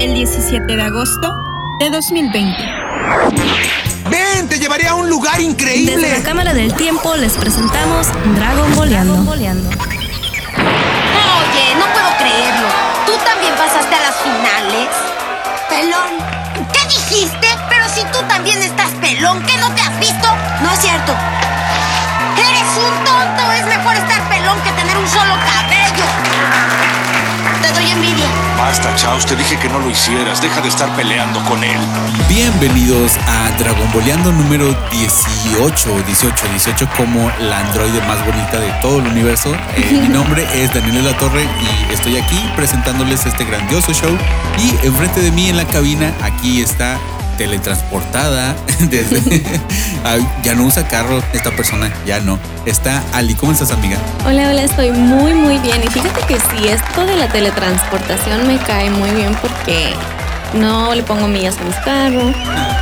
el 17 de agosto de 2020. ¡Ven! ¡Te llevaré a un lugar increíble! Desde la Cámara del Tiempo les presentamos Dragon Boleando. Oye, no puedo creerlo. ¿Tú también pasaste a las finales? Pelón. ¿Qué dijiste? Pero si tú también estás pelón, ¿qué no te has visto? No es cierto. Eres un tonto. Es mejor estar pelón que tener un solo cabello. Te doy envidia. Basta, Chaos, te dije que no lo hicieras. Deja de estar peleando con él. Bienvenidos a Dragon Boleando número 18, 18, 18 como la androide más bonita de todo el universo. Eh, mi nombre es Daniel de la Torre y estoy aquí presentándoles este grandioso show. Y enfrente de mí en la cabina, aquí está teletransportada desde ya no usa carro esta persona ya no está Ali cómo estás amiga Hola, hola, estoy muy, muy bien. Y fíjate que sí, esto de la teletransportación me cae muy bien porque no le pongo millas a mis carros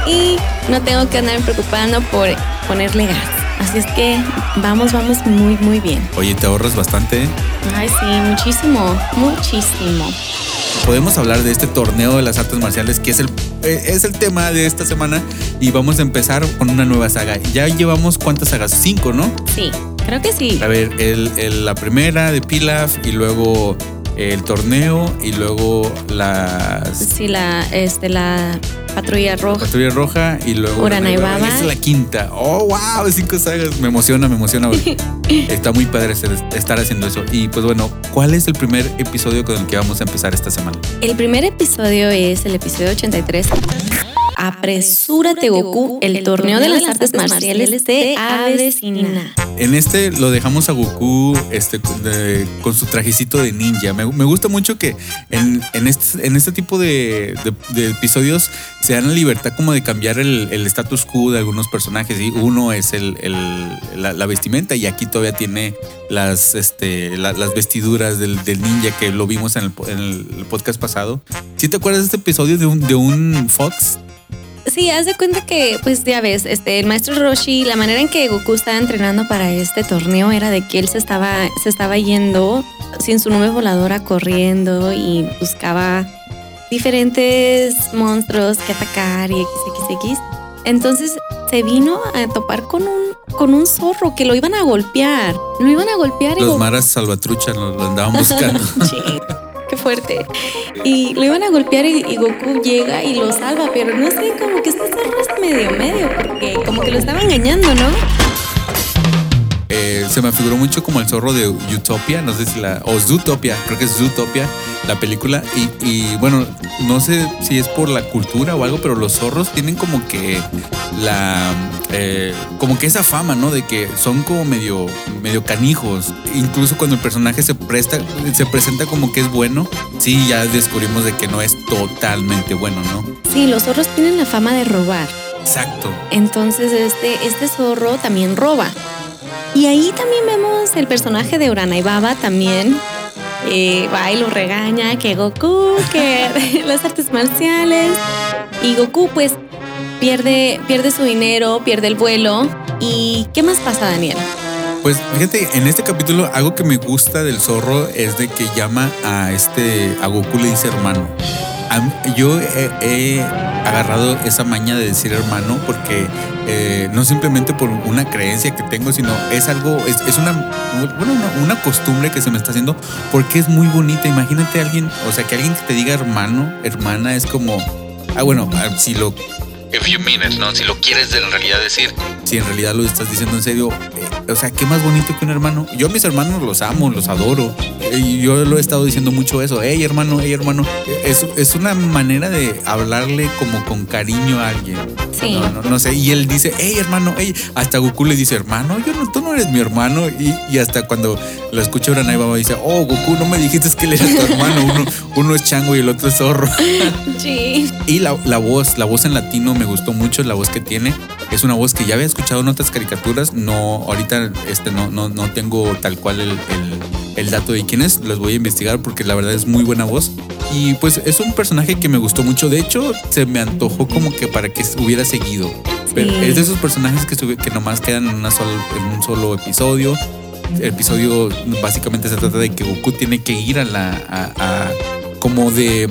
y no tengo que andar preocupando por ponerle gas. Así es que vamos, vamos muy, muy bien. oye te ahorras bastante ¿eh? Ay, sí, muchísimo, muchísimo. podemos hablar de este torneo de las artes marciales que es el es el tema de esta semana y vamos a empezar con una nueva saga. Ya llevamos cuántas sagas cinco no Sí, creo que sí. A ver, el, el- la primera de Pilaf y luego el torneo y luego las Sí, la, este, la patrulla roja. patrulla roja y luego Urana y Baba. Esa es la quinta. Oh, wow, cinco sagas. Me emociona, me emociona. Está muy padre estar haciendo eso. Y pues bueno, ¿cuál es el primer episodio con el que vamos a empezar esta semana? El primer episodio es el episodio 83. Apresúrate Goku, el torneo de las artes marciales se avecina. En este lo dejamos a Goku este, de- con su trajecito de ninja. Me, me gusta mucho que en, en este, en este tipo de, de- de episodios se dan la libertad como de cambiar el, el status quo de algunos personajes. ¿sí? Uno es el, el- la, la vestimenta y aquí todavía tiene las, este, la- las vestiduras del, del ninja que lo vimos en el, po- en el podcast pasado. ¿Sí te acuerdas de este episodio de un, de un Fox? Sí, haz de cuenta que, pues ya ves, este, el maestro Roshi, la manera en que Goku estaba entrenando para este torneo era de que él se estaba, se estaba yendo sin su nube voladora corriendo y buscaba diferentes monstruos que atacar y XXX. Entonces se vino a topar con un, con un zorro que lo iban a golpear. Lo iban a golpear Los maras salvatrucha lo, lo andaban buscando. Sí, qué fuerte. Y lo iban a golpear y, Goku llega y lo salva, pero no sé, como que este es medio medio, porque como que lo estaba engañando, ¿no? Eh, se me figuró mucho como el zorro de Utopia, no sé si la. O Zootopia, creo que es Zootopia, la película. Y, y, bueno, no sé si es por la cultura o algo, pero los zorros tienen como que la. eh, como que esa fama, ¿no? De que son como medio, medio canijos. Incluso cuando el personaje se presta, se presenta como que es bueno, sí, ya descubrimos de que no es totalmente bueno, ¿no? Sí, los zorros tienen la fama de robar. Exacto. Entonces este, este zorro también roba. Y ahí también vemos el personaje de Urana y Baba también. eh, va y lo regaña, que Goku, que las artes marciales. Y Goku pues pierde, pierde su dinero, pierde el vuelo. ¿Y qué más pasa, Daniel? Pues fíjate, en este capítulo algo que me gusta del zorro es de que llama a este, a Goku le dice hermano. Yo he, agarrado esa maña de decir hermano porque eh, no simplemente por una creencia que tengo, sino es algo, es, es una, bueno, una, una costumbre que se me está haciendo porque es muy bonita. Imagínate alguien, o sea, que alguien que te diga hermano, hermana, es como, ah, bueno, ah, si lo if you mean it, ¿no? Si lo quieres en realidad decir, si en realidad lo estás diciendo en serio, eh, o sea, qué más bonito que un hermano. Yo a mis hermanos los amo, los adoro. Eh, Y yo lo he estado diciendo mucho eso, hey hermano, hey hermano. Eh, Es, es una manera de hablarle como con cariño a alguien. Sí. No, no, no sé. Y él dice, hey hermano, hey. Hasta Goku le dice, hermano, yo no, tú no eres mi hermano. Y, y hasta cuando lo escucha Uranai Baba dice, oh Goku, no me dijiste que él era tu hermano. Uno, uno es chango y el otro es zorro. Sí. Y la, la voz, la voz en latino me gustó mucho, la voz que tiene. Es una voz que ya había escuchado en otras caricaturas. No, ahorita este, no, no, no tengo tal cual el, el- el dato de quién es. Los voy a investigar porque la verdad es muy buena voz. Y pues es un personaje que me gustó mucho. De hecho, se me antojó como que para que hubiera seguido. Pero Sí. es de esos personajes que, que nomás quedan en, una en un solo episodio. Episodio básicamente se trata de que Goku tiene que ir a la. a- a- como de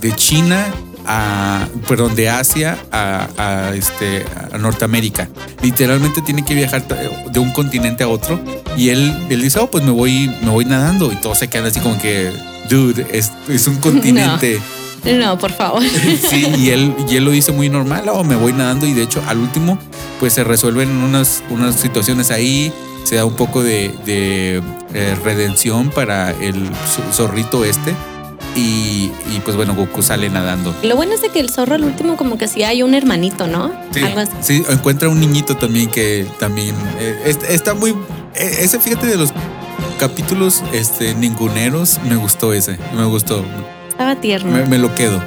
de China a, perdón, de Asia a, a, este, a Norteamérica. Literalmente tiene que viajar de un continente a otro y él, él dice, oh, pues me voy, me voy nadando y todos se quedan así como que, dude, es, es un continente. No. por favor. Sí, y él, y él lo dice muy normal, oh, me voy nadando y de hecho al último pues se resuelven unas, unas situaciones ahí, se da un poco de, de eh, redención para el zorrito este y, pues bueno, Goku sale nadando. Lo bueno es de que el zorro al último como que sí hay un hermanito, ¿no? Sí, sí encuentra un niñito también que también eh, está muy... Eh, ese, fíjate, de los capítulos este, ninguneros, me gustó ese, me gustó. Estaba tierno. Me, lo quedo.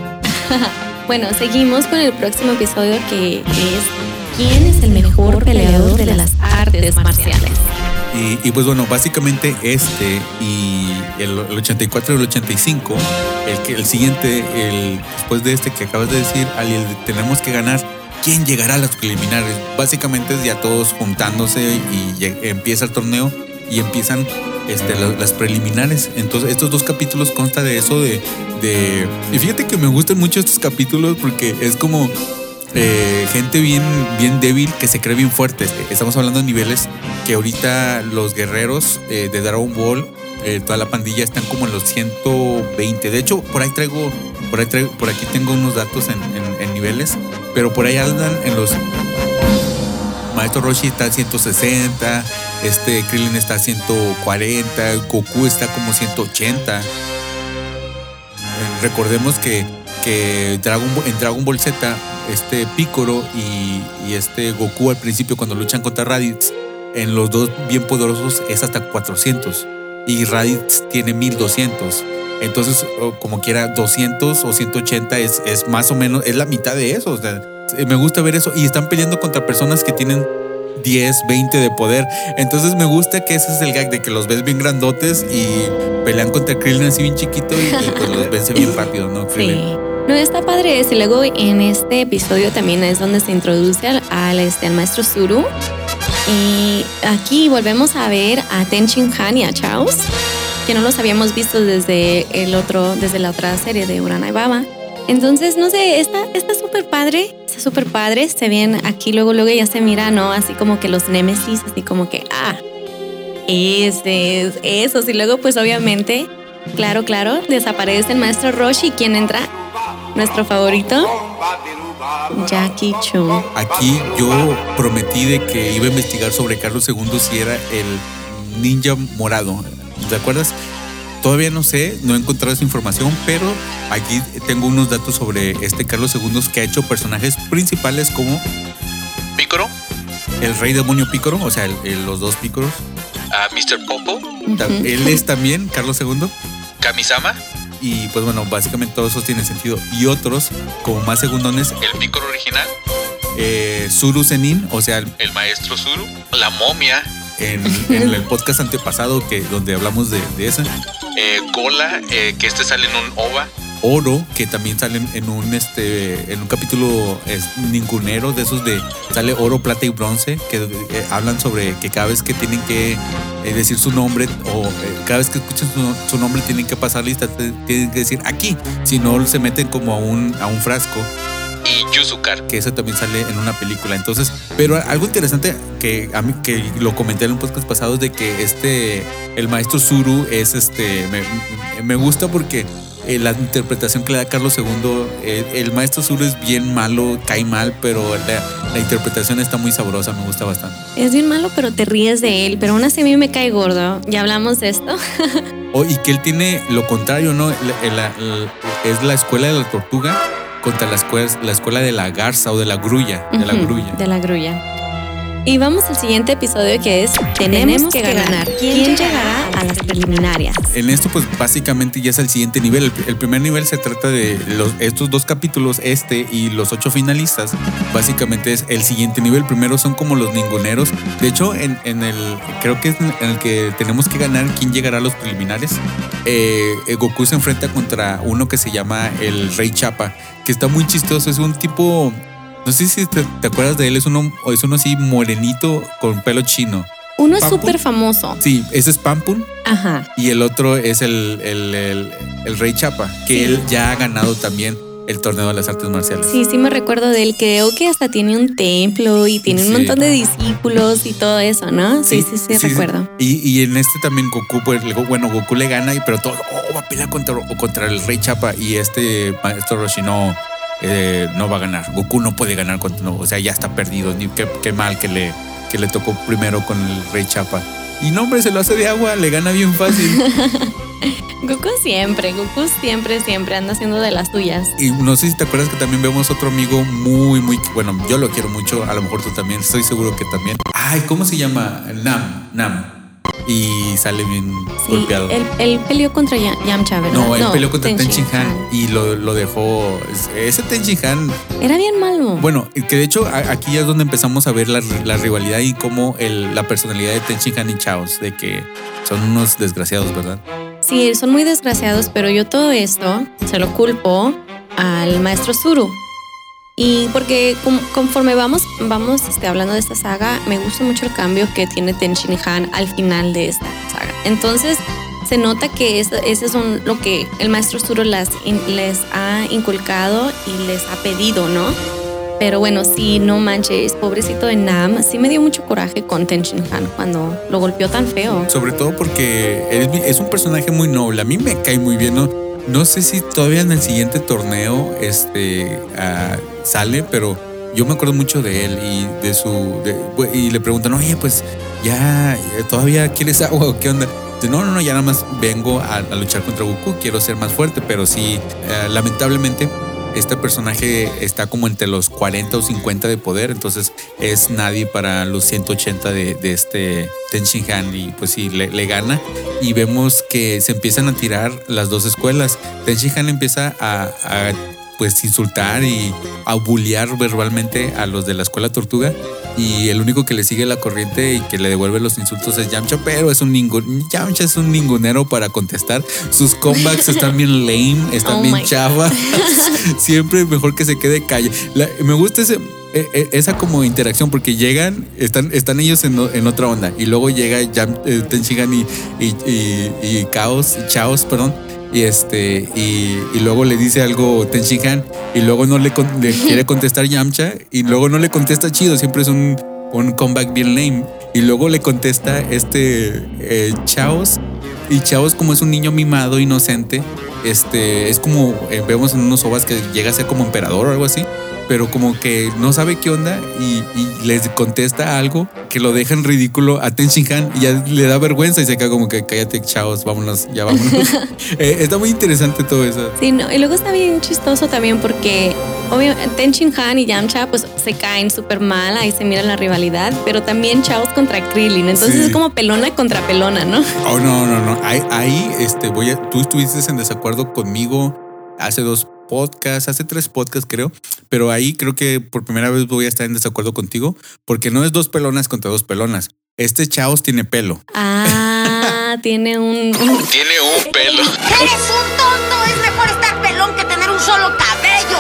bueno, seguimos con el próximo episodio que es ¿Quién es el mejor peleador de las artes marciales? Y, pues bueno, básicamente este y el, 84 y el 85, el, el siguiente, el, después de este que acabas de decir, el tenemos que ganar, ¿quién llegará a las preliminares? Básicamente es ya todos juntándose y empieza el torneo y empiezan este, las, preliminares. Entonces, estos dos capítulos consta de eso, de, de... Y fíjate que me gustan mucho estos capítulos porque es como eh, gente bien, bien débil que se cree bien fuerte. Estamos hablando de niveles que ahorita los guerreros eh, de Dragon Ball, eh, toda la pandilla, están como en los 120. De hecho, por ahí traigo, por ahí traigo, por aquí tengo unos datos en, niveles, pero por ahí andan en los. Maestro Roshi está a 160, este Krillin está a 140, Goku está como 180. recordemos que, que Dragon, en Dragon Ball Z este Piccolo y, este Goku al principio cuando luchan contra Raditz, en los dos bien poderosos es hasta 400 y Raditz tiene 1200. Entonces, como quiera, 200 o 180 es, es más o menos, es la mitad de eso. me gusta ver eso. Y están peleando contra personas que tienen 10, 20 de poder. Entonces me gusta que ese es el gag de que los ves bien grandotes y pelean contra Krillin así bien chiquito y pues los vence bien rápido, ¿no? Krillin. No, está padre eso. Y luego en este episodio también es donde se introduce al, este, al maestro Zuru. Y aquí volvemos a ver a Ten Han y a Chaos, que no los habíamos visto desde el otro, desde la otra serie de Urana y Baba. Entonces, no sé, está súper padre, está súper padre. Se ven aquí, luego, luego ya se mira, ¿no? Así como que los Nemesis, así como que, ah, ese es eso. Y luego, pues obviamente, claro, claro, desaparece el maestro Roshi. ¿Quién entra? nuestro favorito, Jackie Chu. Aquí yo prometí de que iba a investigar sobre Carlos II si era el ninja morado. ¿Te acuerdas? Todavía no sé, no he encontrado esa información, pero aquí tengo unos datos sobre este Carlos II que ha hecho personajes principales como Pícoro, el rey demonio Pícoro, o sea, los dos Pícoros. A Mr. Popo. Él es también Carlos II. Kamisama. Y pues bueno, básicamente todos esos tienen sentido. Y otros, como más segundones. El Picoro original. Eh, Zuru Zenin, o sea, el, maestro Zuru. La momia. En, el podcast antepasado que, donde hablamos de, de esa. Eh, Gola, eh, que este sale en un OVA. Oro, que también salen en un este en un capítulo es, ningunero de esos de sale oro, plata y bronce, que eh, hablan sobre que cada vez que tienen que eh, decir su nombre o eh, cada vez que escuchan su, nombre tienen que pasar lista, tienen que decir aquí, si no se meten como a un, a un frasco Yuzukar. Que eso también sale en una película. Entonces, pero algo interesante que a mí que lo comenté en un podcast pasado es de que este el maestro Zuru es este me, me gusta porque eh, la interpretación que le da Carlos II, eh, el maestro Zuru es bien malo, cae mal, pero la, interpretación está muy sabrosa, me gusta bastante. Es bien malo, pero te ríes de él, pero aún así a mí me cae gordo. ¿Ya hablamos de esto? oh, y que él tiene lo contrario, ¿no? es la escuela de la tortuga contra la escuela, la escuela de la garza o de la grulla. De la grulla. De la grulla. Y vamos al siguiente episodio que es Tenemos, que, ganar. ¿Quién, llegará a las preliminarias? En esto pues básicamente ya es el siguiente nivel. El, primer nivel se trata de los, estos dos capítulos, este y los ocho finalistas. Básicamente es el siguiente nivel. Primero son como los ninguneros. De hecho, en, el creo que es en el que tenemos que ganar quién llegará a los preliminares. Eh, Goku se enfrenta contra uno que se llama el Rey Chapa, que está muy chistoso. Es un tipo no sé si te, acuerdas de él, es uno, es uno así morenito con pelo chino. Uno es súper famoso. Sí, ese es Pampun. Ajá. Y el otro es el, el, el Rey Chapa, que él ya ha ganado también el torneo de las artes marciales. Sí, sí me recuerdo de él. Creo que hasta tiene un templo y tiene un montón de discípulos y todo eso, ¿no? Sí, sí, sí, recuerdo. Y, y en este también Goku, pues, bueno, Goku le gana, y pero todo, oh, va a pelear contra, contra el Rey Chapa y este maestro Roshi no, eh, no va a ganar. Goku no puede ganar, contra, no, o sea, ya está perdido. Ni qué, qué mal que le, que le tocó primero con el Rey Chapa. Y no, hombre, se lo hace de agua, le gana bien fácil. Goku siempre, Goku siempre, siempre anda haciendo de las tuyas. Y no sé si te acuerdas que también vemos otro amigo muy, muy, bueno, yo lo quiero mucho, a lo mejor tú también, estoy seguro que también. Ay, ¿cómo se llama? Nam, Nam. Y sale bien Sí, golpeado. él, él peleó contra Ya- Yamcha, ¿verdad? No, él peleó contra Ten Shin Han y lo, lo dejó. Ese Ten Shin Han, Era bien malo. bueno, que de hecho aquí ya es donde empezamos a ver la, la rivalidad y cómo el, la personalidad de Ten Shin Han y Chaos, de que son unos desgraciados, ¿verdad? Sí, son muy desgraciados, pero yo todo esto se lo culpo al maestro Zuru. Y porque conforme vamos, vamos este, hablando de esta saga, me gusta mucho el cambio que tiene Ten Shin Han al final de esta saga. Entonces, se nota que es- ese son lo que el maestro in- les ha inculcado y les ha pedido, ¿no? Pero bueno, sí, no manches, pobrecito de Nam, sí me dio mucho coraje con Ten Shin Han cuando lo golpeó tan feo. Sobre todo porque es, es un personaje muy noble. A mí me cae muy bien, ¿no? No sé si todavía en el siguiente torneo este, ah, sale, pero yo me acuerdo mucho de él y de su. y le preguntan, oye, pues ya, eh, todavía quieres agua o qué onda. No, no, no, ya nada más vengo a, luchar contra Goku, quiero ser más fuerte, pero sí, eh, lamentablemente. Este personaje está como entre los 40 o 50 de poder, entonces es nadie para los 180 de, de este Ten Han y pues sí, le, gana y vemos que se empiezan a tirar las dos escuelas. Ten Han empieza a, pues insultar y a bullear verbalmente a los de la escuela tortuga y el único que le sigue la corriente y que le devuelve los insultos es Yamcha, pero es un ningún Yamcha es un ningunero para contestar. Sus comebacks están bien lame, están Oh bien chava. Siempre mejor que se quede calle. La- me gusta ese e- e- esa como interacción porque llegan, están, están ellos en, otra onda y luego llega Yam, eh, y, y Chaos, Chaos, perdón, y este y, y luego le dice algo Ten Shin Han y luego no le, con- le quiere contestar Yamcha y luego no le contesta chido, siempre es un, un comeback bien lame. Y luego le contesta este eh, Chaos y Chaos como es un niño mimado, inocente, este es como eh, vemos en unos ovas que llega a ser como emperador o algo así pero como que no sabe qué onda y, y les contesta algo que lo deja en ridículo a Ten Shin Han y ya le da vergüenza y se queda como que cállate, chavos, vámonos, ya vámonos. Eh, está muy interesante todo eso. Sí, no, y luego está bien chistoso también porque obvio, Ten Shin Han y Yamcha pues se caen súper mal, ahí se mira la rivalidad, pero también Chaos contra Krillin, entonces Sí. es como pelona contra pelona, ¿no? Oh, no, no, no. Ahí, ahí, este, voy a, tú estuviste en desacuerdo conmigo hace dos podcasts, hace tres podcasts creo, pero ahí creo que por primera vez voy a estar en desacuerdo contigo porque no es dos pelonas contra dos pelonas. Este Chaos tiene pelo. Ah, tiene un, Tiene un pelo. ¡Eres un tonto! Es mejor estar pelón que tener un solo cabello.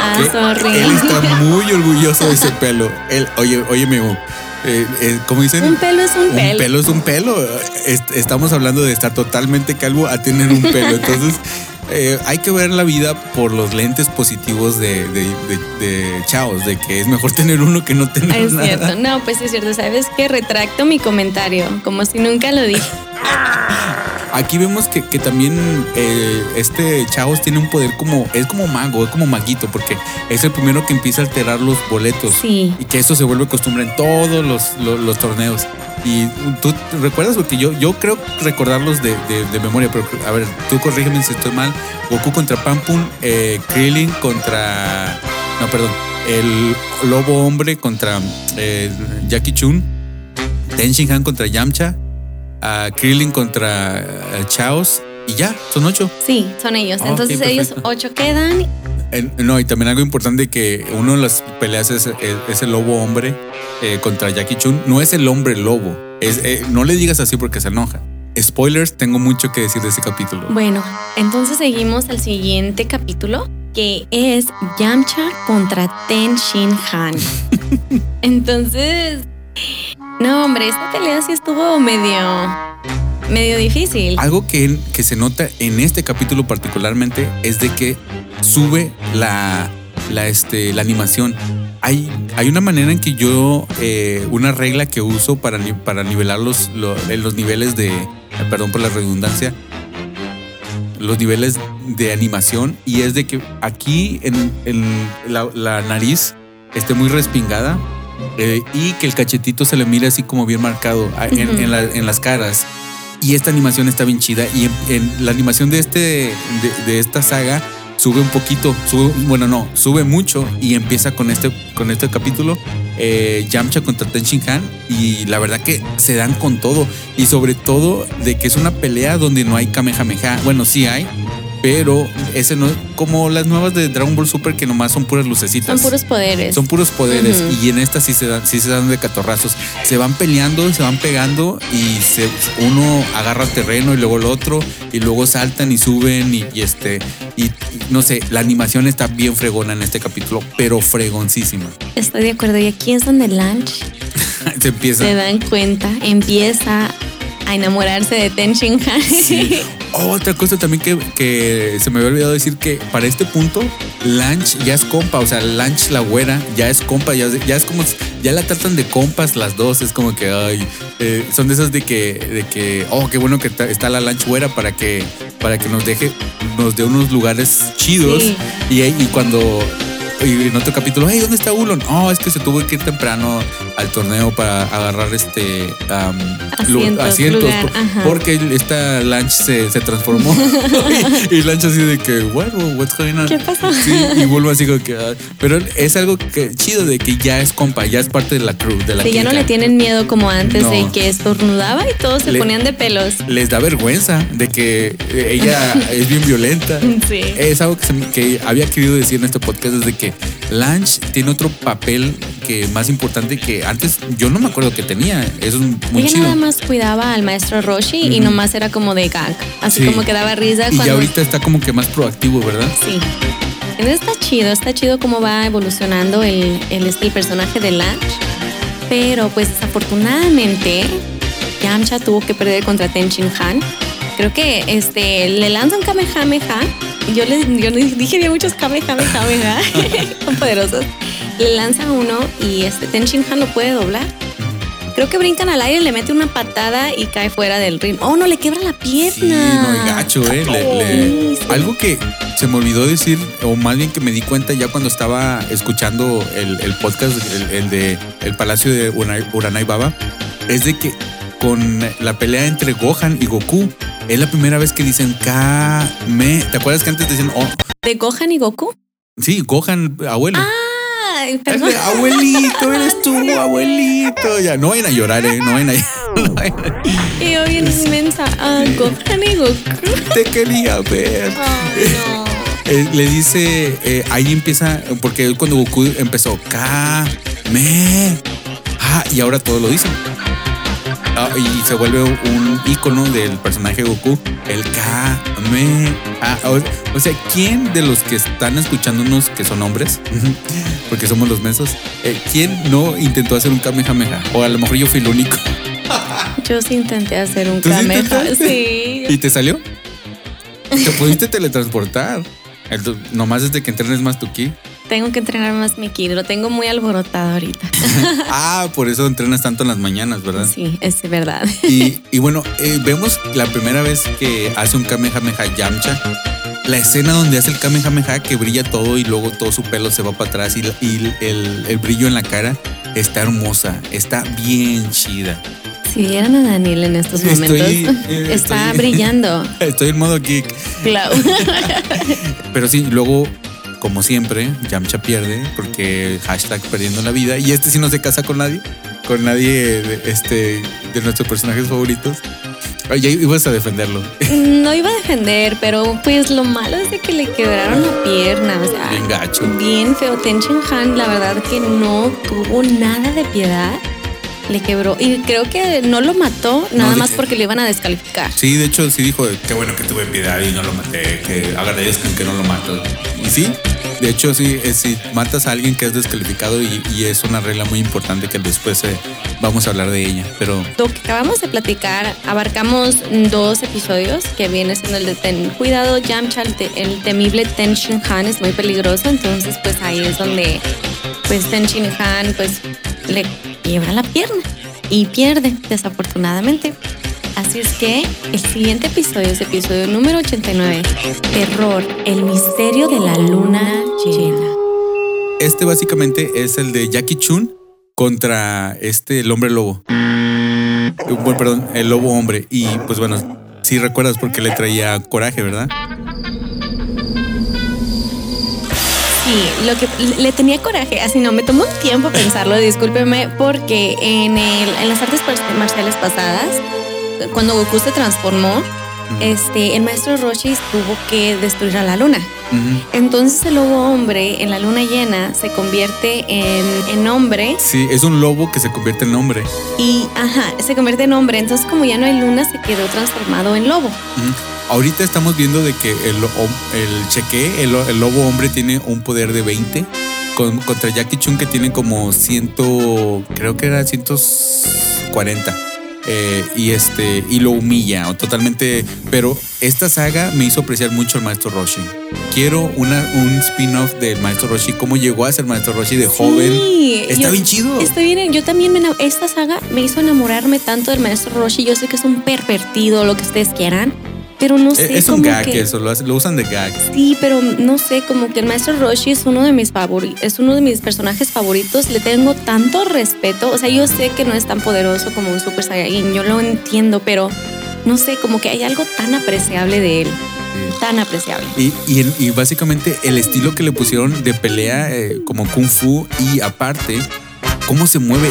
Ah, sorry. Él está muy orgulloso de ese pelo. Él, oye, oye, Memo, eh, eh, ¿cómo dicen? Un pelo es un pelo. Un pelo es un pelo. Est- Estamos hablando de estar totalmente calvo a tener un pelo. Entonces, eh, hay que ver la vida por los lentes positivos de, de, de- de Chaos, de que es mejor tener uno que no tener es nada. cierto, no, pues es cierto, ¿sabes qué? Retracto mi comentario, como si nunca lo dije. Aquí vemos que, que también eh, este Chaos tiene un poder como, es como mago, es como maguito, porque es el primero que empieza a alterar los boletos. Sí. Y que eso se vuelve costumbre en todos los, los- los torneos. Y tú recuerdas, porque yo, yo creo recordarlos de, de- memoria, pero a ver, tú corrígeme si estoy mal. Goku contra Pampun, eh, Krillin contra. No, perdón. El lobo hombre contra eh, Jackie Chun. Ten Shin Han contra Yamcha. a Krillin contra eh, Chaos. Y ya, son ocho. Sí, son ellos. Ah, Entonces ellos perfecto. ocho quedan. Eh, no, y también algo importante que uno de las peleas es, es- es el lobo hombre eh, contra Jackie Chun. No es el hombre lobo. Es, eh, no le digas así porque se enoja. Spoilers, tengo mucho que decir de ese capítulo. Bueno, entonces seguimos al siguiente capítulo, que es Yamcha contra Ten Shin Han. entonces, no, hombre, esta pelea sí estuvo medio medio difícil. Algo que, que se nota en este capítulo particularmente es de que sube la, la, este, la animación. Hay, hay una manera en que yo, eh, una regla que uso para, para nivelar los, lo- eh, los niveles de, eh, perdón por la redundancia, los niveles de animación y es de que aquí en, en la, la nariz esté muy respingada eh, y que el cachetito se le mire así como bien marcado ah, en, Ujú. en la- en las caras. Y esta animación está bien chida. Y en, en la animación de, este, de, esta saga sube un poquito, sube, bueno, no, sube mucho y empieza con este, con este capítulo. eh, Yamcha contra Ten Shin Han y la verdad que se dan con todo y sobre todo de que es una pelea donde no hay Kamehameha. Bueno, sí hay, pero ese no como las nuevas de Dragon Ball Super que nomás son puras lucecitas. Son puros poderes. Son puros poderes y en esta sí se dan, sí se dan de catorrazos. Se van peleando, se van pegando y se, uno agarra terreno y luego el otro y luego saltan y suben y, y este y, y no sé, la animación está bien fregona en este capítulo, pero fregoncísima. Estoy de acuerdo. Y aquí es donde Lunch se empieza. se dan cuenta, empieza a enamorarse de Ten Shin Han. Sí. Oh, otra cosa también que, que se me había olvidado decir que para este punto, Lanch ya es compa, o sea, Lanch la güera ya es compa, ya, es- ya es como, ya la tratan de compas las dos, es como que, ay, eh, son de esas de que, de que, oh, qué bueno que está la Lanch güera para que, para que nos deje, nos dé unos lugares chidos Sí. y, y cuando... Y en otro capítulo, hey, ¿dónde está Ulon? Oh, es que se tuvo que ir temprano al torneo para agarrar este lu- Asientos, asientos lugar, por- ajá. porque esta Lanch se, se transformó y, y Lanch así de que, what, what's going on? ¿Qué pasó? Sí, y vuelvo así como que, ah, pero es algo que chido de que ya es compa, ya es parte de la crew, de la Sí, ya no le tienen miedo como antes No. de que estornudaba y todos se Le- ponían de pelos. Les da vergüenza de que ella es bien violenta. Sí. Es algo que, se que había querido decir en este podcast desde que Lanch tiene otro papel que más importante que antes yo no me acuerdo que tenía. Eso es muy Ella chido. nada más cuidaba al maestro Roshi y Ujú. nomás era como de gag. Así Sí. como que daba risa Y ya cuando. ahorita está como que más proactivo, ¿verdad? Sí. Entonces está chido, está chido cómo va evolucionando el, el, este, el personaje de Lanch. Pero pues desafortunadamente Yamcha tuvo que perder contra Ten Shin Han. Creo que este le lanzan Kamehameha. Yo le, yo le dije había muchos Kamehameha, son poderosos. Le lanza uno y este Ten Shin Han lo puede doblar. Creo que brincan al aire, le mete una patada y cae fuera del ring. Oh, no, le quiebra la pierna. Sí, no, gacho, ¿eh? Le- le- Sí, sí. Algo que se me olvidó decir, o más bien que me di cuenta ya cuando estaba escuchando el, el podcast, el, el de El Palacio de Uranai, Uranai Baba, es de que con la pelea entre Gohan y Goku, es la primera vez que dicen Kame. ¿Te acuerdas que antes decían, oh, ¿De Gohan y Goku? sí, Gohan, abuelo? Ay, perdón. abuelito, eres tú, abuelito. Ya, no vayan a llorar, ¿eh? No vayan a, Y yo bien inmensa. Ah, Goku. Te quería ver. No. Eh, le dice, eh, ahí empieza, porque él cuando Goku empezó, K, me, ah, y ahora todo lo dicen. Ah, y se vuelve un icono del personaje Goku, el K, me, ah, o, sea, ¿quién de los que están escuchándonos que son hombres, porque somos los mensos, eh, quién no intentó hacer un Kamehameha? O a lo mejor yo fui el único. Yo sí intenté hacer un ¿Tú sí Kameha. intentaste? Sí. ¿Y te salió? Te pudiste teletransportar. El- nomás desde que entrenes más tu ki. Tengo que entrenar más mi ki. Lo tengo muy alborotado ahorita. Ah, por eso entrenas tanto en las mañanas, ¿verdad? Sí, es verdad. Y, y bueno, eh, vemos la primera vez que hace un Kamehameha Yamcha. La escena donde hace el Kamehameha que brilla todo y luego todo su pelo se va para atrás y, y el, el brillo en la cara está hermosa, está bien chida. Si vieran a Daniel en estos momentos, Estoy, eh, está estoy- brillando. Estoy en modo geek. Clau. Pero sí, luego, como siempre, Yamcha pierde porque hashtag perdiendo la vida. Y este sí no se casa con nadie, con nadie de, este, de nuestros personajes favoritos. Oye, ibas a defenderlo. No iba a defender, pero pues lo malo es de que le quebraron la pierna. O sea, Bien gacho. Bien feo. Ten Han, la verdad que no tuvo nada de piedad. Le quebró. Y creo que no lo mató, nada más porque le iban a descalificar. Sí, de hecho, sí dijo, qué bueno que tuve piedad y no lo maté, que agradezcan que no lo mato. Y sí, De hecho, sí, eh, si matas a alguien que es descalificado y, y es una regla muy importante que después eh, vamos a hablar de ella. Pero Lo que acabamos de platicar, abarcamos dos episodios que viene siendo el de Ten. Cuidado, Yamcha, el, te- el temible Ten Shin Han es muy peligroso, entonces pues ahí es donde pues Ten Shin Han pues le quiebra la pierna y pierde, desafortunadamente. Así es que el siguiente episodio es episodio número 89, Terror, el misterio de la luna llena. este básicamente es el de Jackie Chun contra este el hombre lobo. Eh, Bueno, perdón, el lobo hombre. Y pues bueno, si recuerdas porque le traía coraje, ¿verdad? Sí, lo que le tenía coraje, así no, me tomó un tiempo pensarlo, discúlpeme, porque en, el, en las artes mar- marciales pasadas, cuando Goku se transformó, este, el maestro Roshi tuvo que destruir a la luna. Entonces el lobo hombre en la luna llena se convierte en, en hombre Sí, es un lobo que se convierte en hombre. y, ajá, se convierte en hombre. Entonces como ya no hay luna, se quedó transformado en lobo. Ujú. Ahorita estamos viendo de que el, el cheque, el, el lobo hombre tiene un poder de 20 con, contra Jackie Chun que tiene como 100, creo que era 140. Eh, y este y lo humilla totalmente pero esta saga me hizo apreciar mucho al maestro Roshi quiero una, un spin-off del maestro Roshi cómo llegó a ser maestro Roshi de joven está yo- bien chido Está bien, yo también me esta saga me hizo enamorarme tanto del maestro Roshi. Yo sé que es un pervertido, lo que ustedes quieran, pero no sé. es, es un como gag que- eso lo, usan de gag Sí, pero no sé, como que el maestro Roshi es uno de mis favoritos, es uno de mis personajes favoritos. Le tengo tanto respeto. O sea, yo sé que no es tan poderoso como un Super Saiyajin, yo lo entiendo, pero no sé, como que hay algo tan apreciable de él, tan apreciable. Y, y, el- y básicamente el estilo que le pusieron de pelea eh, como kung fu y aparte cómo se mueve.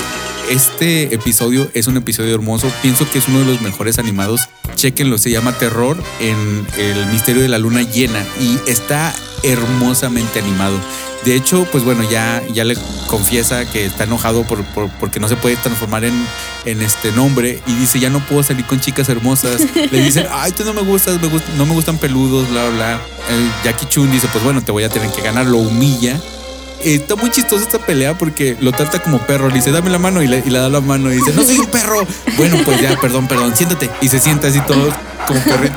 Este episodio es un episodio hermoso. Pienso que es uno de los mejores animados. Chequenlo, se llama Terror en el misterio de la luna llena y está hermosamente animado. De hecho, pues bueno, ya, ya le confiesa que está enojado por, por- porque no se puede transformar en, en este nombre y dice, ya no puedo salir con chicas hermosas. Le dicen, ay, tú no me gustas, me gust- no me gustan peludos, bla, bla, bla. El Jackie Chun dice, pues bueno, te voy a tener que ganar, lo humilla. Está muy chistosa esta pelea porque lo trata como perro. Le dice, dame la mano y le, da la mano y dice, no soy un perro. Bueno, pues ya, perdón, perdón, siéntate. Y se sienta así todo como perro.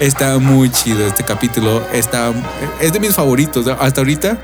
Está muy chido este capítulo. Está, es de mis favoritos. Hasta ahorita,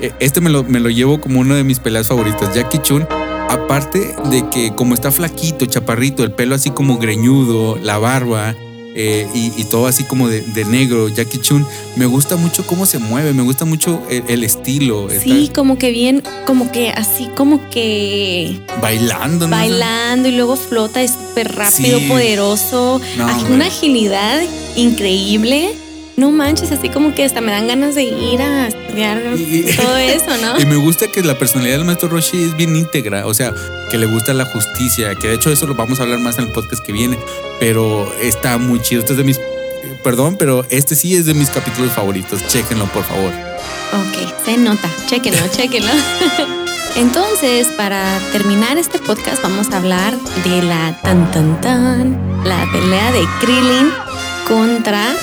eh, este me lo, me lo llevo como una de mis peleas favoritas. Jackie Chun, aparte de que como está flaquito, chaparrito, el pelo así como greñudo, la barba. Eh, y, y todo así como de, de negro, Jackie Chun, me gusta mucho cómo se mueve, me gusta mucho el, el estilo. Sí, como que bien, como que así, como que bailando, ¿no? bailando y luego flota, es súper rápido, Sí. poderoso, No, una agilidad increíble. No manches, así como que hasta me dan ganas de ir a estudiar Y- todo eso, ¿no? Y me gusta que la personalidad del maestro Roshi es bien íntegra, o sea, que le gusta la justicia, que de hecho eso lo vamos a hablar más en el podcast que viene, pero está muy chido. Este es de mis, perdón, pero este sí es de mis capítulos favoritos. Chéquenlo, por favor. Ok, se nota. Chéquenlo, chéquenlo. Entonces, para terminar este podcast, vamos a hablar de la tan tan tan, la pelea de Krillin contra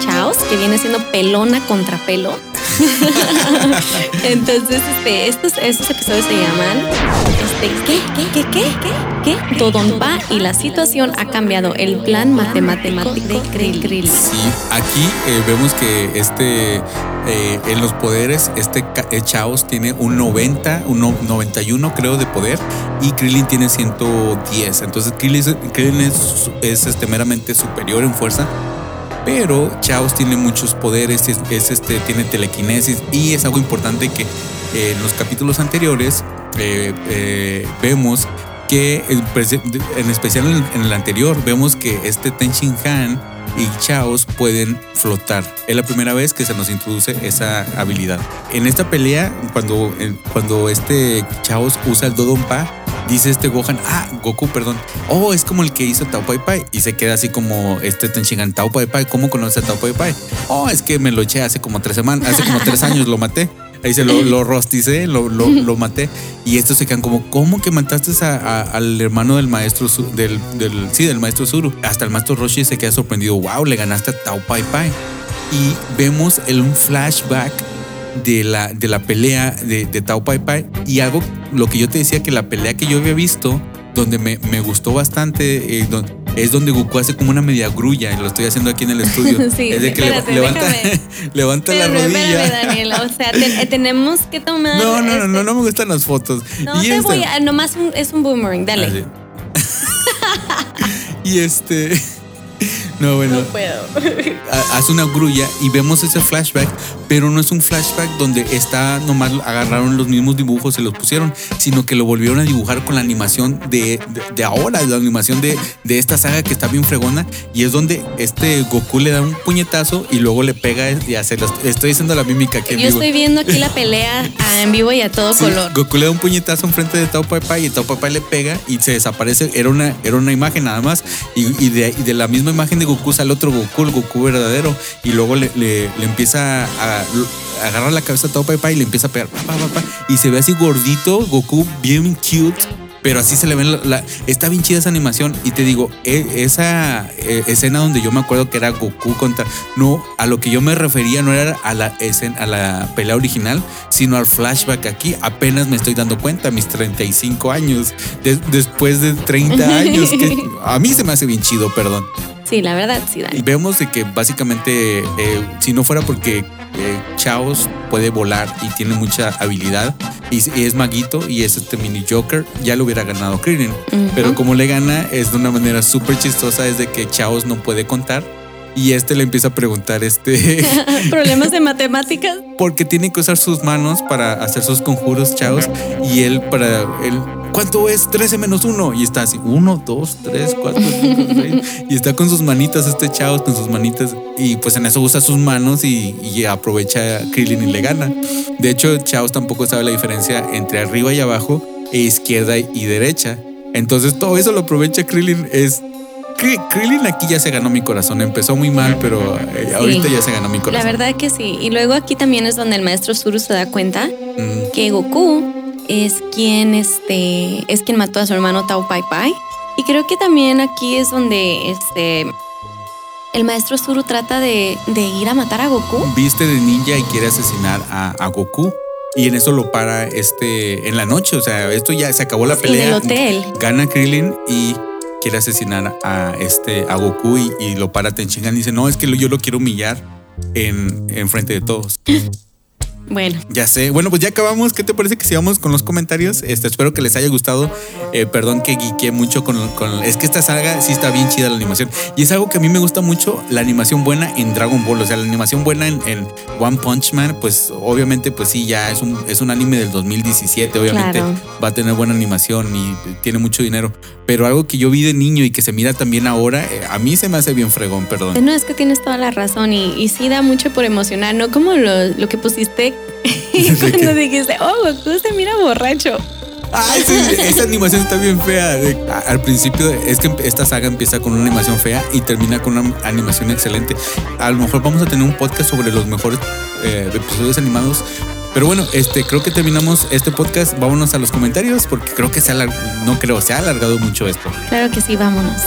Chaos, que viene siendo pelona contra pelo. Entonces, este, estos, estos episodios se llaman este, ¿qué? ¿Qué? ¿Qué? ¿Qué? ¿Qué? ¿Qué? Dodonpa y la situación ha cambiado. El plan matemático de Krillin. Sí, aquí eh, vemos que este, eh, en los poderes, este eh, Chaos tiene un 90, un no- 91 creo de poder y Krillin tiene 110. Entonces Krillin, es- Krillin es, es, este, meramente superior en fuerza. Pero Chaos tiene muchos poderes, es, es, este, tiene telequinesis y es algo importante que eh, en los capítulos anteriores eh, eh, vemos que en especial en, el anterior vemos que este Ten Shin Han y Chaos pueden flotar. Es la primera vez que se nos introduce esa habilidad. En esta pelea, cuando, cuando este Chaos usa el Dodonpa, dice este Gohan, ah, Goku, perdón, oh, es como el que hizo Tao Pai Pai. Y se queda así como este Ten Shin Han, Tao Pai Pai, ¿cómo conoce a Tao Pai Pai? Oh, es que me lo eché hace como tres semanas, hace como tres años lo maté. Ahí se lo, lo rosticé, lo, lo, lo maté. Y estos se quedan como, ¿cómo que mataste a- al hermano del maestro, del, del, sí, del maestro Zuru? Hasta el maestro Roshi se queda sorprendido, wow, le ganaste a Tao Pai Pai. Y vemos el, un flashback de la, de la pelea de, de Tao Pai Pai y algo, lo que yo te decía que la pelea que yo había visto, donde me, me gustó bastante, eh, es donde Goku hace como una media grulla y lo estoy haciendo aquí en el estudio. Sí, es de que espérate, le- levanta, la rodilla. espérame, Daniela. O sea, te- eh, tenemos que tomar. No, no, no, este- no, no me gustan las fotos. No Y te este- voy a. Nomás un- es un boomerang, dale. Así. y este. No, bueno. puedo. ha- hace una grulla y vemos ese flashback, pero no es un flashback donde está nomás agarraron los mismos dibujos y los pusieron, sino que lo volvieron a dibujar con la animación de, de, de ahora, la animación de, de esta saga que está bien fregona y es donde este Goku le da un puñetazo y luego le pega y hace los, estoy haciendo la mímica aquí en Yo vivo. estoy viendo aquí la pelea en vivo y a todo Sí, color. Goku le da un puñetazo enfrente de Tao Pai Pai y Tao Pai Pai le pega y se desaparece. Era una, era una imagen nada más. Y, y de, y de la misma imagen de Goku sale otro Goku, el Goku verdadero. Y luego le, le- le empieza a, a agarrar la cabeza a Pai Pai y le empieza a pegar. pa, pa, y se ve así gordito, Goku bien cute. Pero así se le ve la, la- está bien chida esa animación y te digo, e- esa eh, escena donde yo me acuerdo que era Goku contra no, a lo que yo me refería no era a la escena, a la pelea original, sino al flashback aquí, apenas me estoy dando cuenta, mis 35 años, de- después de 30 años, que a mí se me hace bien chido, perdón. Sí, la verdad, sí, Y Dani. vemos de que básicamente, eh, si no fuera porque eh, Chaos puede volar y tiene mucha habilidad y, es- y es maguito y es este mini Joker, ya lo hubiera ganado Krillin. Pero como le gana es de una manera súper chistosa, es de que Chaos no puede contar. Y este le empieza a preguntar, este, Problemas de matemáticas. porque tiene que usar sus manos para hacer sus conjuros, Chaos. Y él, para él, ¿cuánto es 13 menos 1? Y está así, 1, 2, 3, 4, 5, 6. Y está con sus manitas, este Chaos, con sus manitas. Y pues en eso usa sus manos y, y aprovecha a Krillin y le gana. De hecho, Chaos tampoco sabe la diferencia entre arriba y abajo, e izquierda y derecha. Entonces todo eso lo aprovecha Krillin. Es Kri- Krillin aquí ya se ganó mi corazón. Empezó muy mal, pero eh, ahorita ya se ganó mi La corazón. verdad que sí. Y luego aquí también es donde el maestro Zuru se da cuenta Mm, que Goku es quien este es quien mató a su hermano Tao Pai Pai. Y creo que también aquí es donde este el maestro Zuru trata de, de ir a matar a Goku. viste de ninja y quiere asesinar a, a Goku. Y en eso lo para este en la noche. O sea, esto ya se acabó la pelea. en el hotel. Gana Krillin y quiere asesinar a este a Goku y, y lo para Tenshinhan y dice, no, es que yo lo quiero humillar en, en frente de todos. Bueno, Ya sé. Bueno, pues ya acabamos. ¿Qué te parece que sigamos con los comentarios? Este, espero que les haya gustado. Eh, perdón que guiqué mucho con, con- Es que esta saga sí está bien chida la animación. Y es algo que a mí me gusta mucho, la animación buena en Dragon Ball. O sea, la animación buena en, en One Punch Man, pues obviamente, pues sí, ya es un, es un anime del 2017. Obviamente Claro. va a tener buena animación y tiene mucho dinero. Pero algo que yo vi de niño y que se mira también ahora, eh, a mí se me hace bien fregón, perdón. no es que tienes toda la razón y, y sí da mucho por emocionar, no como lo, lo que pusiste cuando dijiste, oh, Goku se mira borracho. Ay, sí, esa animación está bien fea. Al principio es que esta saga empieza con una animación fea y termina con una animación excelente. A lo mejor vamos a tener un podcast sobre los mejores eh, episodios animados. Pero bueno, este creo que terminamos este podcast. Vámonos a los comentarios porque creo que se ha no creo, se ha alargado mucho esto. Claro que sí, vámonos.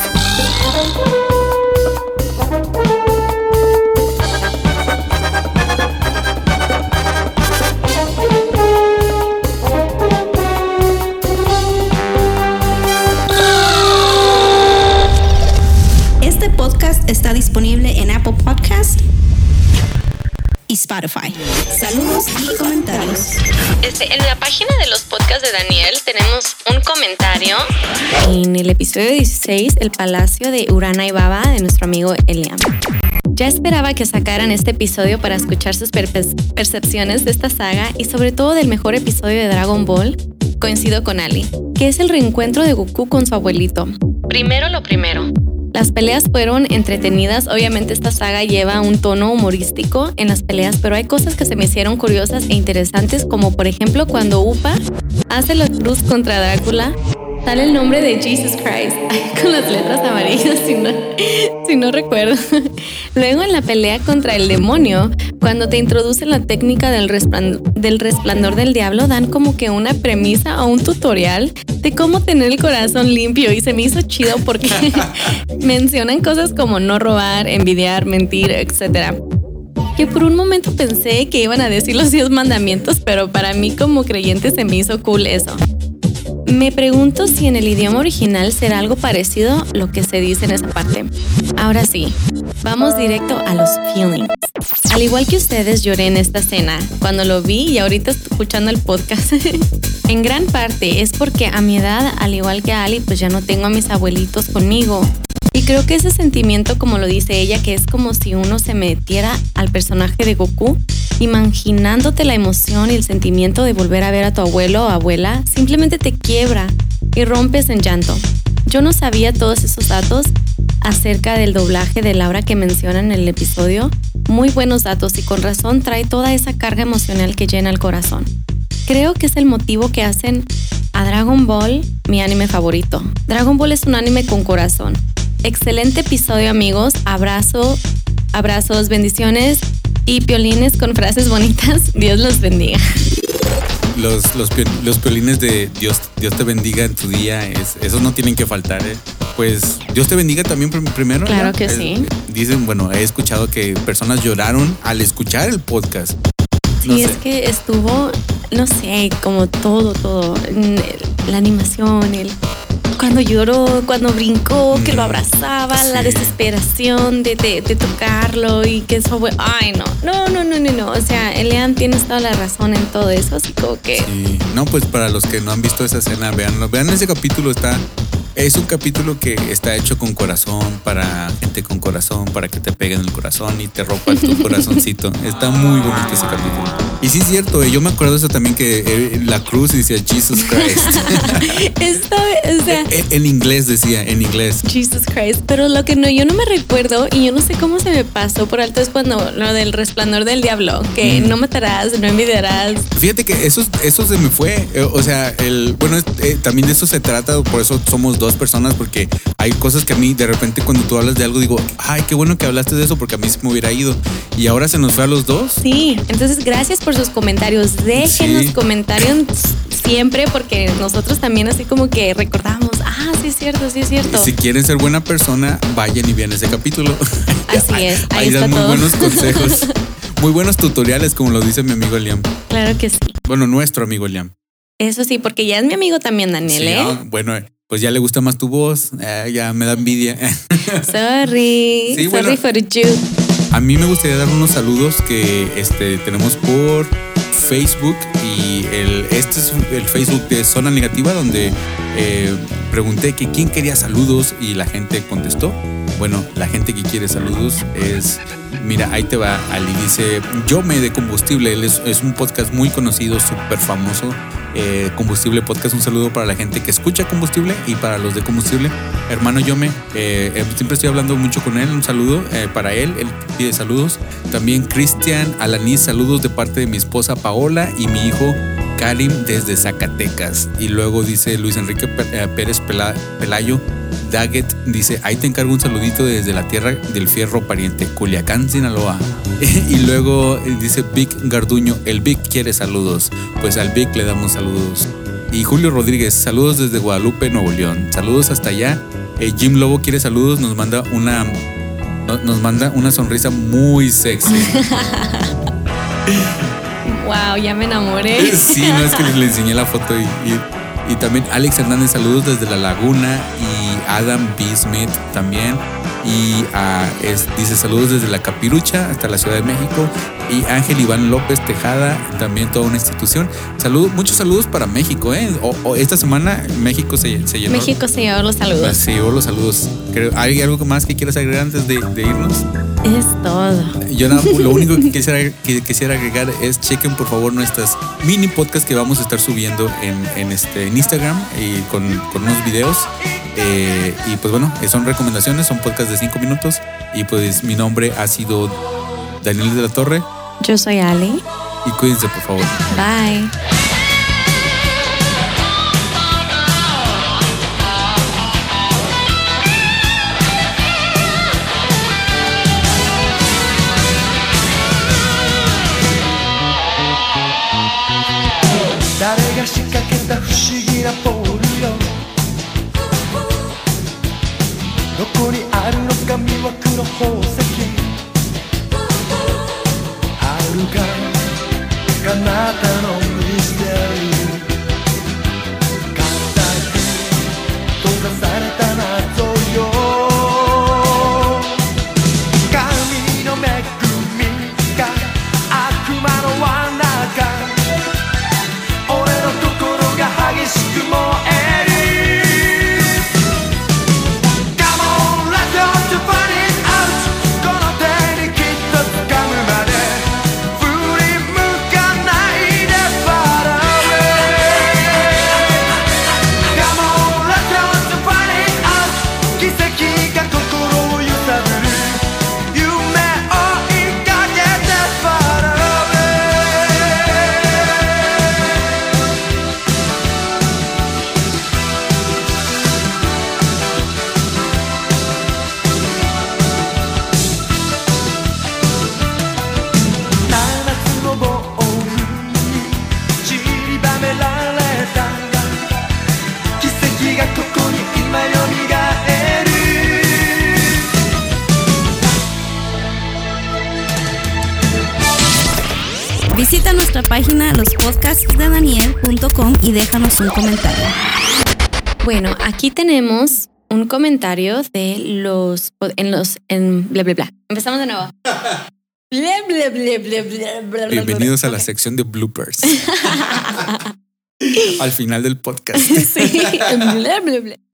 En la página de los podcasts de Daniel tenemos un comentario. En el episodio 16, el palacio de Urana y Baba de nuestro amigo Eliam. Ya esperaba que sacaran este episodio para escuchar sus percepciones de esta saga y sobre todo del mejor episodio de Dragon Ball. Coincido con Ali, que es el reencuentro de Goku con su abuelito. Primero lo primero. Las peleas fueron entretenidas. Obviamente esta saga lleva un tono humorístico en las peleas, pero hay cosas que se me hicieron curiosas e interesantes, como por ejemplo cuando Upa hace la cruz contra Drácula, sale el nombre de Jesus Christ con las letras amarillas, si no, si no recuerdo. Luego en la pelea contra el demonio, cuando te introducen la técnica del, resplan- del resplandor del diablo, dan como que una premisa o un tutorial de cómo tener el corazón limpio y se me hizo chido porque mencionan cosas como no robar, envidiar, mentir, etc. que por un momento pensé que iban a decir los 10 mandamientos, pero para mí como creyente se me hizo cool eso. Me pregunto si en el idioma original será algo parecido lo que se dice en esa parte. Ahora sí, vamos directo a los feelings. Al igual que ustedes, lloré en esta escena cuando lo vi y ahorita escuchando el podcast. en gran parte es porque a mi edad, al igual que Ali, pues ya no tengo a mis abuelitos conmigo. Y creo que ese sentimiento, como lo dice ella, que es como si uno se metiera al personaje de Goku, imaginándote la emoción y el sentimiento de volver a ver a tu abuelo o abuela, simplemente te quiebra y rompes en llanto. Yo no sabía todos esos datos acerca del doblaje de Laura que menciona en el episodio. Muy buenos datos y con razón trae toda esa carga emocional que llena el corazón. Creo que es el motivo que hacen a Dragon Ball mi anime favorito. Dragon Ball es un anime con corazón. Excelente episodio amigos. Abrazo, abrazos, bendiciones y piolines con frases bonitas. Dios los bendiga. Los, los, los piolines de Dios, Dios te bendiga en tu día, es, esos no tienen que faltar. ¿eh? Pues Dios te bendiga también primero. Claro que sí. Dicen, bueno, he escuchado que personas lloraron al escuchar el podcast. y es que estuvo, no sé, como todo, todo. La animación, el, cuando lloró, cuando brincó, que lo mm, abrazaba, la desesperación de, tocarlo y que eso fue, ay no, no, no, no, no, no, o sea, Elian tienes toda la razón en todo eso, así como que... Sí, no, pues para los que no han visto esa escena, veanlo, vean ese capítulo, está es un capítulo que está hecho con corazón, para gente con corazón, para que te peguen el corazón y te rompa tu corazoncito. Está muy bonito ese capítulo. Y sí es cierto, eh, yo me acuerdo eso también que eh, la cruz decía Jesus Christ. Esto, o sea, eh, en, inglés decía, en inglés. Jesus Christ. Pero lo que no, yo no me recuerdo y yo no sé cómo se me pasó por alto es cuando lo del resplandor del diablo, que no matarás, no envidiarás. Fíjate que eso, eso se me fue. O sea, el, bueno, también de eso se trata, por eso somos dos personas porque hay cosas que a mí de repente cuando tú hablas de algo digo, ay, qué bueno que hablaste de eso porque a mí se me hubiera ido. Y ahora se nos fue a los dos. Sí, entonces gracias por sus comentarios. Déjenos comentarios siempre porque nosotros también así como que recordamos, ah, sí es cierto, sí es cierto. Si quieren ser buena persona, vayan y vean ese capítulo. Así es. Ahí, Ahí dan muy buenos consejos. muy buenos tutoriales, como lo dice mi amigo Liam. Claro que sí. Bueno, nuestro amigo Liam. Eso sí, porque ya es mi amigo también, Daniel, ¿eh? bueno, pues ya le gusta más tu voz, eh, ya me da envidia. Sorry, sorry for you. A mí me gustaría dar unos saludos que este, tenemos por Facebook y el, este es el Facebook de Zona Negativa donde eh, pregunté que quién quería saludos y la gente contestó. Bueno, la gente que quiere saludos es, mira, ahí te va, Ali dice, yo me de combustible, es, es un podcast muy conocido, súper famoso eh, combustible Podcast. Un saludo para la gente que escucha Combustible y para los de Combustible. Hermano Yome, eh, eh, siempre estoy hablando mucho con él. Un saludo para él. Él pide saludos. También Cristian Alanis, saludos de parte de mi esposa Paola y mi hijo Karim desde Zacatecas. Y luego dice Luis Enrique Pérez Pelayo. Daggett dice, ahí te encargo un saludito desde la tierra del fierro pariente, Culiacán, Sinaloa. y luego dice Vic Garduño, el Vic quiere saludos. Pues al Vic le damos saludos. Y Julio Rodríguez, saludos desde Guadalupe, Nuevo León. Saludos hasta allá. Eh, Jim Lobo quiere saludos, nos manda una nos manda una sonrisa muy sexy. wow, ya me enamoré. Sí, no es que le enseñé la foto y, y también Alex Hernández, saludos desde La Laguna y Adam B. Smith también y ah, dice saludos desde la Capirucha hasta la Ciudad de México y Ángel Iván López Tejada, también toda una institución. Saludos, muchos saludos para México, ¿eh? O, esta semana México se, se, llenó. México se llevó los saludos. Se llevó los saludos. ¿Hay algo más que quieras agregar antes de, irnos? Es todo. Yo lo único que quisiera, que quisiera agregar es chequen por favor nuestras mini podcasts que vamos a estar subiendo en, este, en Instagram y con, con unos videos. Eh, y pues bueno, eh, son recomendaciones, son podcasts de 5 minutos. Y pues mi nombre ha sido Daniel de la Torre. Yo soy Ali. Y cuídense, por favor. Bye. the whole un comentario. Bueno, aquí tenemos un comentario de los en los en bla bla bla. Empezamos de nuevo. Bienvenidos a la sección de bloopers. Al final del podcast. Sí.